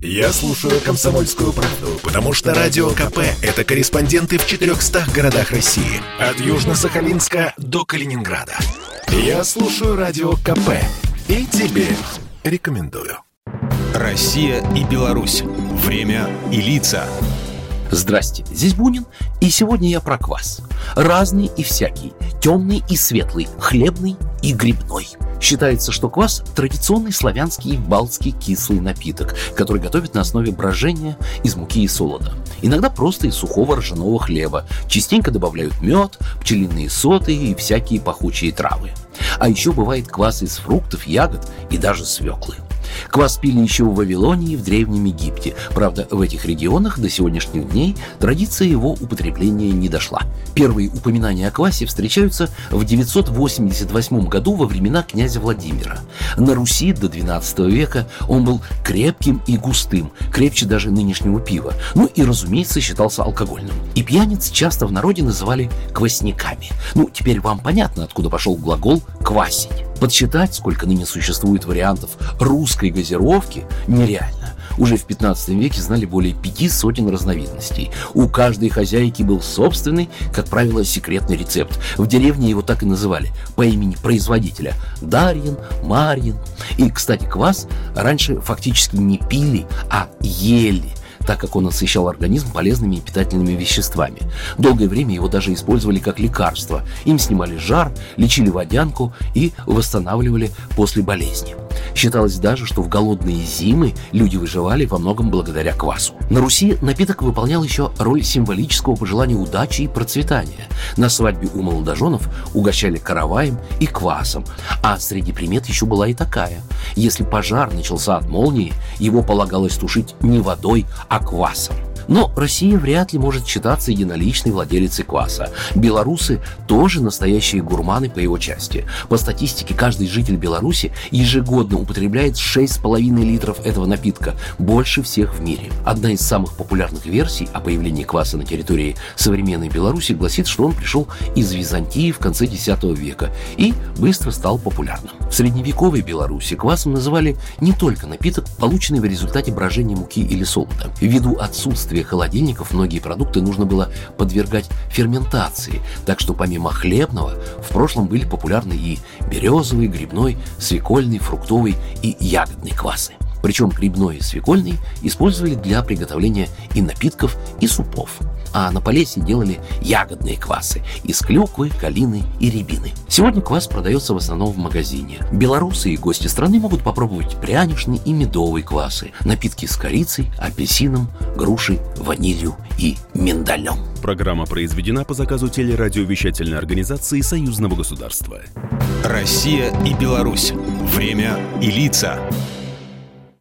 Я слушаю «Комсомольскую правду», потому что «Радио КП» — это корреспонденты в 400 городах России. От Южно-Сахалинска до Калининграда. Я слушаю «Радио КП» и тебе рекомендую. Россия и Беларусь. Время и лица. Здрасте, здесь Бунин, и сегодня я про квас. Разный и всякий, темный и светлый, хлебный и грибной. Считается, что квас – традиционный славянский балтский кислый напиток, который готовят на основе брожения из муки и солода. Иногда просто из сухого ржаного хлеба. Частенько добавляют мед, пчелиные соты и всякие пахучие травы. А еще бывает квас из фруктов, ягод и даже свеклы. Квас пили еще в Вавилонии и в Древнем Египте. Правда, в этих регионах до сегодняшних дней традиция его употребления не дошла. Первые упоминания о квасе встречаются в 988 году во времена князя Владимира. На Руси до 12 века он был крепким и густым, крепче даже нынешнего пива. Ну и, разумеется, считался алкогольным. И пьяниц часто в народе называли квасниками. Ну, теперь вам понятно, откуда пошел глагол «квасить». Подсчитать, сколько ныне существует вариантов русской газировки, нереально. Уже в 15 веке знали более пяти сотен разновидностей. У каждой хозяйки был собственный, как правило, секретный рецепт. В деревне его так и называли, по имени производителя. Дарьин, Марьин. И, кстати, квас раньше фактически не пили, а ели так как он насыщал организм полезными и питательными веществами. Долгое время его даже использовали как лекарство. Им снимали жар, лечили водянку и восстанавливали после болезни. Считалось даже, что в голодные зимы люди выживали во многом благодаря квасу. На Руси напиток выполнял еще роль символического пожелания удачи и процветания. На свадьбе у молодоженов угощали караваем и квасом. А среди примет еще была и такая. Если пожар начался от молнии, его полагалось тушить не водой, а квасом. Но Россия вряд ли может считаться единоличной владелицей кваса. Белорусы тоже настоящие гурманы по его части. По статистике, каждый житель Беларуси ежегодно употребляет 6,5 литров этого напитка, больше всех в мире. Одна из самых популярных версий о появлении кваса на территории современной Беларуси гласит, что он пришел из Византии в конце X века и быстро стал популярным. Средневековой Беларуси квасом называли не только напиток, полученный в результате брожения муки или солода. Ввиду отсутствия холодильников многие продукты нужно было подвергать ферментации, так что помимо хлебного в прошлом были популярны и березовый, грибной, свекольный, фруктовый и ягодный квасы. Причем грибной и свекольный использовали для приготовления и напитков, и супов а на Полесье делали ягодные квасы из клюквы, калины и рябины. Сегодня квас продается в основном в магазине. Белорусы и гости страны могут попробовать пряничный и медовый квасы, напитки с корицей, апельсином, грушей, ванилью и миндалем. Программа произведена по заказу телерадиовещательной организации Союзного государства. Россия и Беларусь. Время и лица.